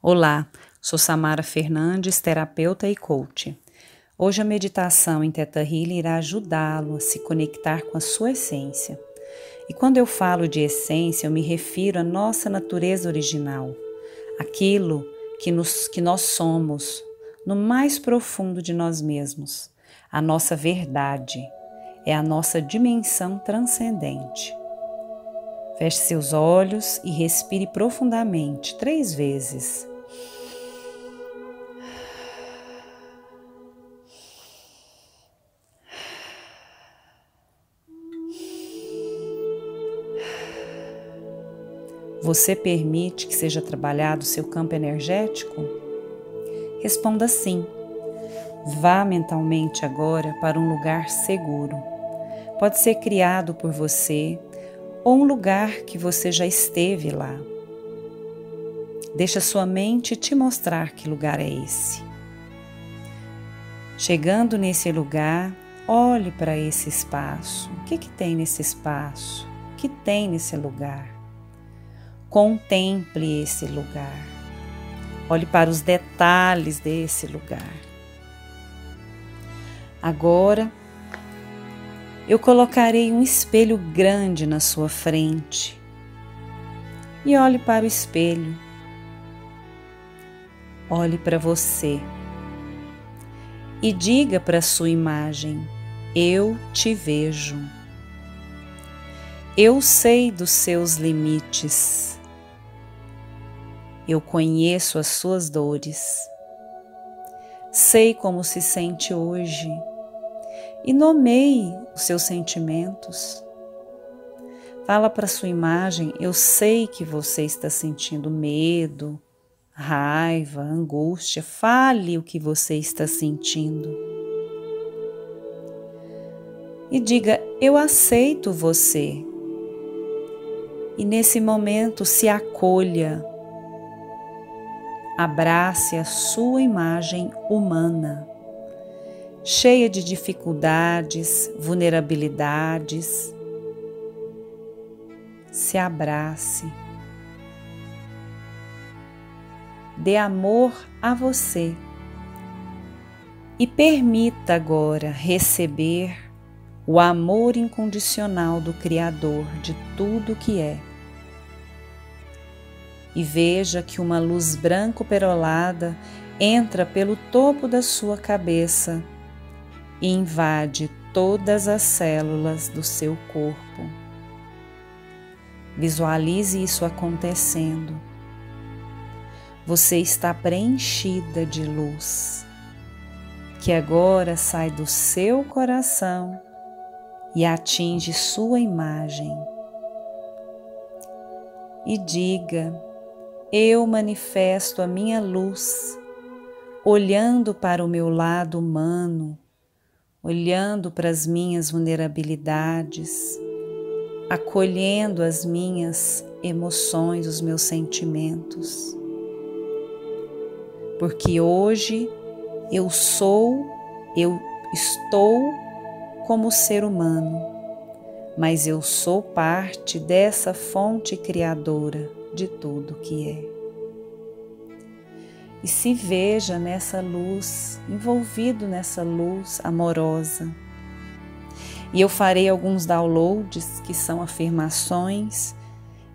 Olá, sou Samara Fernandes, terapeuta e coach. Hoje a meditação em Theta Healing irá ajudá-lo a se conectar com a sua essência. E quando eu falo de essência, eu me refiro à nossa natureza original, aquilo que, nos, que nós somos no mais profundo de nós mesmos, a nossa verdade, é a nossa dimensão transcendente. Feche seus olhos e respire profundamente três vezes. Você permite que seja trabalhado seu campo energético? Responda sim. Vá mentalmente agora para um lugar seguro. Pode ser criado por você ou um lugar que você já esteve lá. Deixa sua mente te mostrar que lugar é esse. Chegando nesse lugar, olhe para esse espaço. O que, que tem nesse espaço? O que tem nesse lugar? Contemple esse lugar. Olhe para os detalhes desse lugar. Agora, eu colocarei um espelho grande na sua frente. E olhe para o espelho. Olhe para você. E diga para a sua imagem: Eu te vejo. Eu sei dos seus limites. Eu conheço as suas dores. Sei como se sente hoje e nomeie os seus sentimentos. Fala para sua imagem: eu sei que você está sentindo medo, raiva, angústia. Fale o que você está sentindo. E diga: eu aceito você. E nesse momento se acolha, abrace a sua imagem humana cheia de dificuldades, vulnerabilidades. Se abrace. Dê amor a você e permita agora receber o amor incondicional do Criador de tudo que é. E veja que uma luz branco perolada entra pelo topo da sua cabeça e invade todas as células do seu corpo. Visualize isso acontecendo. Você está preenchida de luz, que agora sai do seu coração e atinge sua imagem. E diga: Eu manifesto a minha luz, olhando para o meu lado humano olhando para as minhas vulnerabilidades, acolhendo as minhas emoções, os meus sentimentos. Porque hoje eu sou, eu estou como ser humano, mas eu sou parte dessa fonte criadora de tudo que é e se veja nessa luz, envolvido nessa luz amorosa. E eu farei alguns downloads que são afirmações,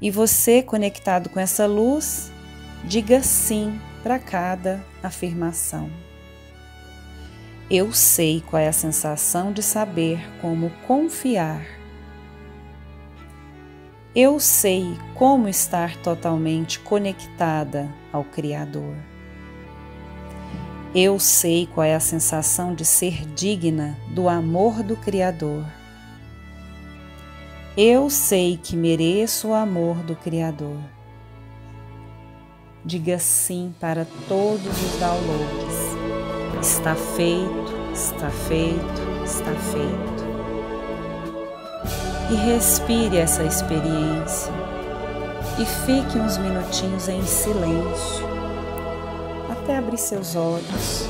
e você, conectado com essa luz, diga sim para cada afirmação. Eu sei qual é a sensação de saber como confiar. Eu sei como estar totalmente conectada ao Criador. Eu sei qual é a sensação de ser digna do amor do Criador. Eu sei que mereço o amor do Criador. Diga sim para todos os downloads. Está feito, está feito, está feito. E respire essa experiência e fique uns minutinhos em silêncio até abrir seus olhos.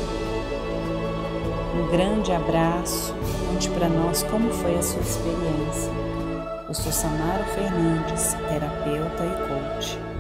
Um grande abraço. Conte para nós como foi a sua experiência. Eu sou Samara Fernandes, terapeuta e coach.